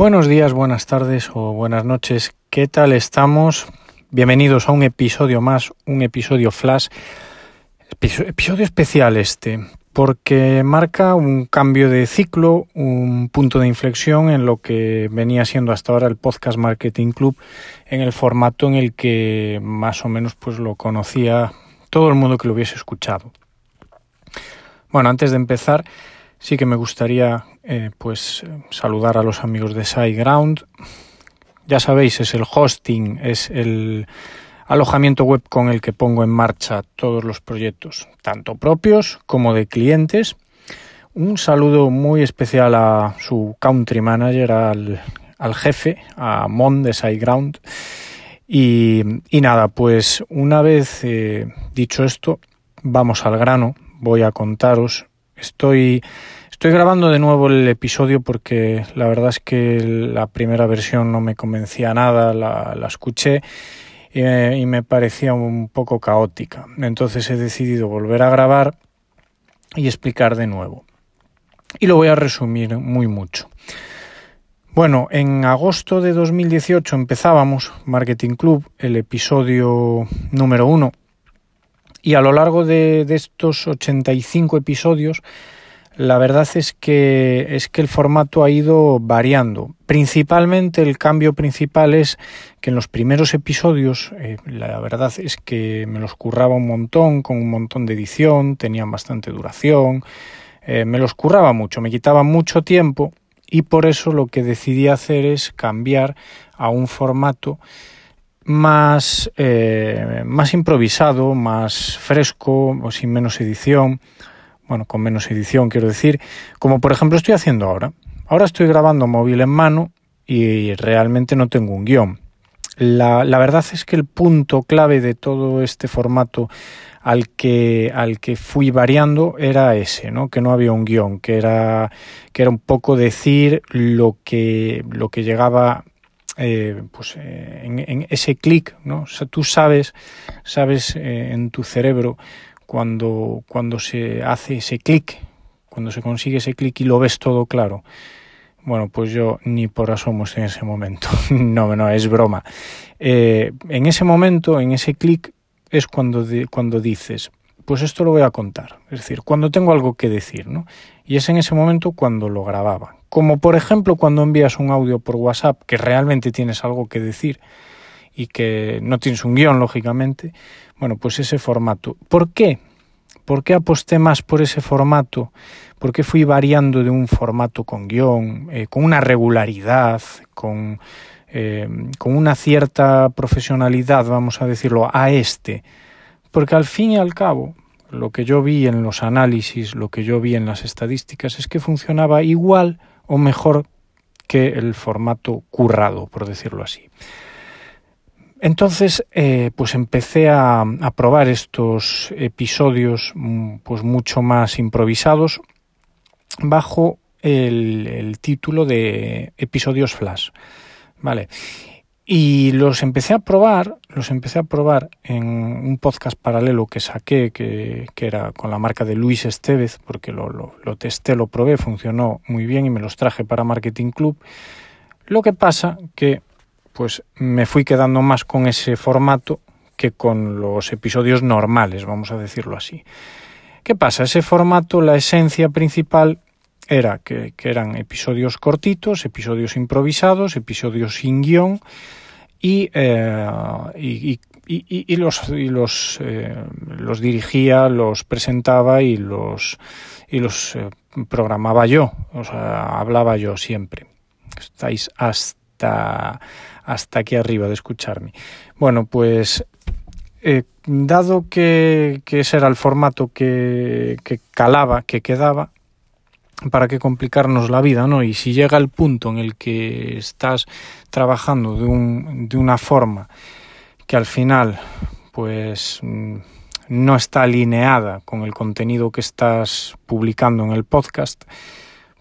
Buenos días, buenas tardes o buenas noches. ¿Qué tal estamos? Bienvenidos a un episodio más, un episodio flash. Episodio especial este, porque marca un cambio de ciclo, un punto de inflexión en lo que venía siendo hasta ahora el Podcast Marketing Club, en el formato en el que más o menos pues lo conocía todo el mundo que lo hubiese escuchado. Bueno, antes de empezar, sí que me gustaría eh, pues saludar a los amigos de SiteGround. Ya sabéis, es el hosting, es el alojamiento web con el que pongo en marcha todos los proyectos, tanto propios como de clientes. Un saludo muy especial a su country manager, al, jefe, a Mon de SiteGround. Y, y nada, pues una vez eh, dicho esto, vamos al grano. Voy a contaros. Estoy Estoy grabando de nuevo el episodio porque la verdad es que la primera versión no me convencía nada, la, escuché y me, parecía un poco caótica. Entonces he decidido volver a grabar y explicar de nuevo. Y lo voy a resumir muy mucho. Bueno, en agosto de 2018 empezábamos Marketing Club, el episodio número uno, y a lo largo de, de estos 85 episodios la verdad es que es que el formato ha ido variando. Principalmente el cambio principal es que en los primeros episodios eh, la verdad es que me los curraba un montón, con un montón de edición, tenían bastante duración, eh, me los curraba mucho, me quitaba mucho tiempo y por eso lo que decidí hacer es cambiar a un formato más, eh, más improvisado, más fresco, sin menos edición bueno, con menos edición quiero decir, como por ejemplo estoy haciendo ahora. Ahora estoy grabando móvil en mano y realmente no tengo un guion. La, la, verdad es que el punto clave de todo este formato al que, al que fui variando era ese, ¿no? que no había un guion, que era, que era un poco decir lo que, lo que llegaba eh, pues, eh, en, ese clic, ¿no? Tú sabes, sabes eh, en tu cerebro cuando, cuando se hace ese clic, cuando se consigue ese clic y lo ves todo claro. Bueno, pues yo ni por asomo estoy en ese momento. no, no, es broma. Eh, en ese momento, en ese clic, es cuando, cuando dices, pues esto lo voy a contar. Es decir, cuando tengo algo que decir, ¿no? Y es en ese momento cuando lo grababa. Como por ejemplo cuando envías un audio por WhatsApp que realmente tienes algo que decir y que no tienes un guion, lógicamente, bueno, pues ese formato. ¿Por qué? ¿Por qué aposté más por ese formato? ¿Por qué fui variando de un formato con guion, eh, con una regularidad, con, eh, con una cierta profesionalidad, vamos a decirlo, a este? Porque al fin y al cabo, lo que yo vi en los análisis, lo que yo vi en las estadísticas, es que funcionaba igual o mejor que el formato currado, por decirlo así. Entonces, eh, pues empecé a, probar estos episodios mm, pues mucho más improvisados bajo el, título de episodios flash. Vale. Y los empecé a probar, los empecé a probar en un podcast paralelo que saqué, que, era con la marca de Luis Estevez, porque lo, lo, lo testé, lo probé, funcionó muy bien y me los traje para Marketing Club. Lo que pasa que pues me fui quedando más con ese formato que con los episodios normales, vamos a decirlo así. ¿Qué pasa? Ese formato, la esencia principal era que, eran episodios cortitos, episodios improvisados, episodios sin guion y, eh, y, los, eh, los dirigía, los presentaba y los, y los eh, programaba yo, o sea, hablaba yo siempre. Estáis hasta hasta aquí arriba de escucharme. Bueno, pues eh, dado que, ese era el formato que, calaba, que quedaba, para qué complicarnos la vida, ¿no? Y si llega el punto en el que estás trabajando de, un, de una forma que al final, pues mm, no está alineada con el contenido que estás publicando en el podcast,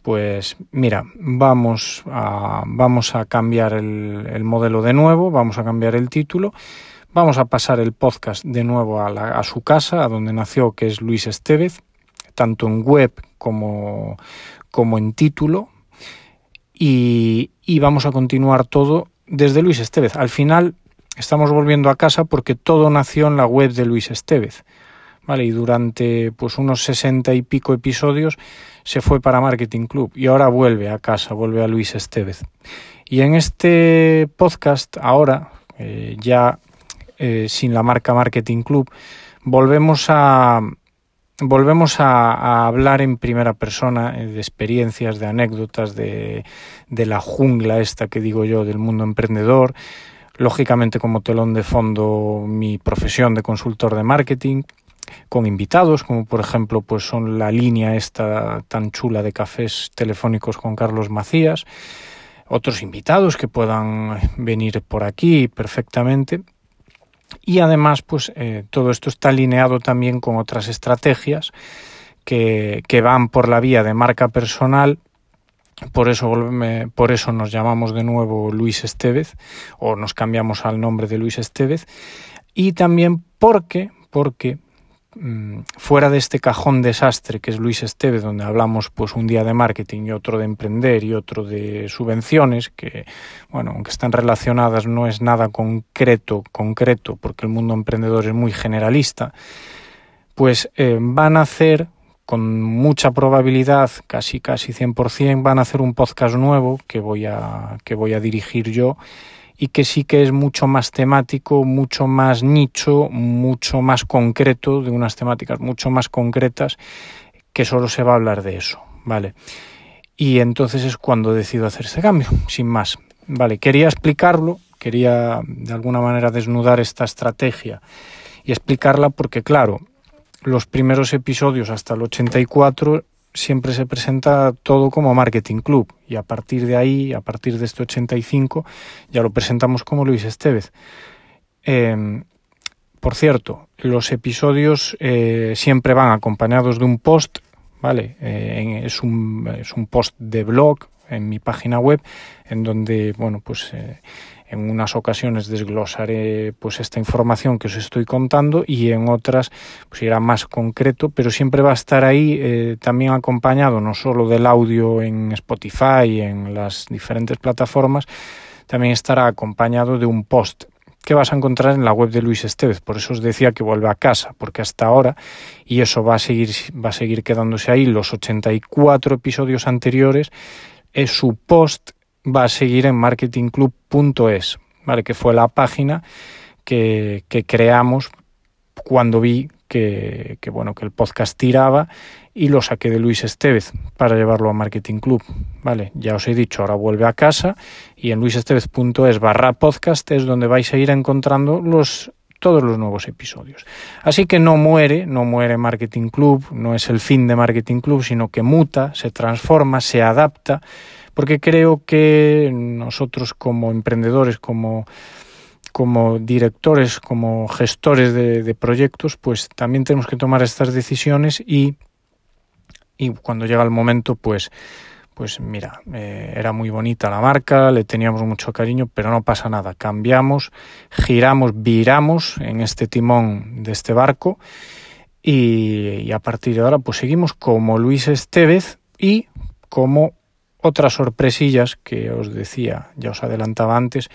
pues mira, vamos a, vamos a cambiar el, modelo de nuevo, vamos a cambiar el título, vamos a pasar el podcast de nuevo a, su casa, a donde nació, que es Luis Estevez, tanto en web como, como en título. Y, y vamos a continuar todo desde Luis Estevez. Al final estamos volviendo a casa porque todo nació en la web de Luis Estevez. Y durante pues unos sesenta y pico episodios se fue para Marketing Club y ahora vuelve a casa, vuelve a Luis Estevez. Y en este podcast, ahora, eh, ya eh, sin la marca Marketing Club, volvemos a, volvemos a, hablar en primera persona eh, de experiencias, de anécdotas, de, de, la jungla esta que digo yo del mundo emprendedor. Lógicamente como telón de fondo mi profesión de consultor de marketing, con invitados, como por ejemplo pues son la línea esta tan chula de cafés telefónicos con Carlos Macías, otros invitados que puedan venir por aquí perfectamente y además, pues eh, todo esto está alineado también con otras estrategias que, que van por la vía de marca personal. Por eso, por eso nos llamamos de nuevo Luis Estevez o nos cambiamos al nombre de Luis Estevez. Y también porque, porque fuera de este cajón desastre que es Luis Esteve, donde hablamos pues un día de marketing y otro de emprender y otro de subvenciones, que bueno, aunque están relacionadas no es nada concreto, concreto, porque el mundo emprendedor es muy generalista, pues eh, van a hacer con mucha probabilidad, casi casi 100%, van a hacer un podcast nuevo que voy a que voy a dirigir yo y que sí que es mucho más temático, mucho más nicho, mucho más concreto, de unas temáticas mucho más concretas, que solo se va a hablar de eso, ¿vale? Y entonces es cuando decido hacer ese cambio, sin más. Vale, quería explicarlo, quería de alguna manera desnudar esta estrategia y explicarla porque, claro, los primeros episodios hasta el 84 siempre se presenta todo como Marketing Club y a partir de ahí, a partir de este 85, ya lo presentamos como Luis Estevez. Em, por cierto, los episodios eh, siempre van acompañados de un post, ¿vale? Eh, es, un, es un post de blog en mi página web en donde, bueno, pues eh, en unas ocasiones desglosaré pues esta información que os estoy contando y en otras pues irá más concreto, pero siempre va a estar ahí eh, también acompañado no solo del audio en Spotify, en las diferentes plataformas, también estará acompañado de un post que vas a encontrar en la web de Luis Estevez. Por eso os decía que vuelve a casa, porque hasta ahora, y eso va a seguir, va a seguir quedándose ahí, los 84 episodios anteriores, es su post va a seguir en marketingclub.es, ¿vale? que fue la página que, que creamos cuando vi que, que, bueno, que el podcast tiraba y lo saqué de Luis Estevez para llevarlo a Marketing Club. Vale, ya os he dicho, ahora vuelve a casa y en luisestevez.es barra podcast es donde vais a ir encontrando los todos los nuevos episodios. Así que no muere, no muere Marketing Club, no es el fin de Marketing Club, sino que muta, se transforma, se adapta porque creo que nosotros como emprendedores, como, como directores, como gestores de, proyectos, pues también tenemos que tomar estas decisiones y, y cuando llega el momento, pues pues mira, eh, era muy bonita la marca, le teníamos mucho cariño, pero no pasa nada. Cambiamos, giramos, viramos en este timón de este barco y, y, a partir de ahora pues seguimos como Luis Estevez y como otras sorpresillas que os decía, ya os adelantaba antes,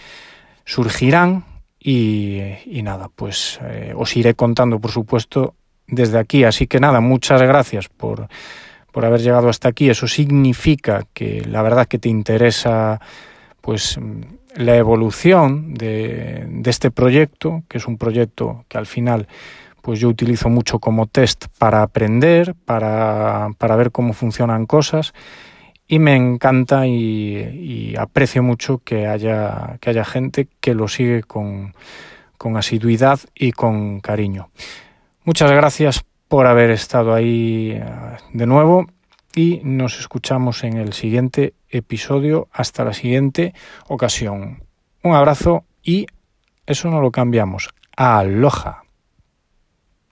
surgirán y, nada, pues eh, os iré contando, por supuesto, desde aquí. Así que nada, muchas gracias por, por haber llegado hasta aquí. Eso significa que la verdad que te interesa pues la evolución de, de este proyecto, que es un proyecto que al final pues yo utilizo mucho como test para aprender, para, para ver cómo funcionan cosas y me encanta y, aprecio mucho que haya, que haya gente que lo sigue con, con asiduidad y con cariño. Muchas gracias por haber estado ahí eh, de nuevo y nos escuchamos en el siguiente episodio. Hasta la siguiente ocasión. Un abrazo y eso no lo cambiamos. Aloha.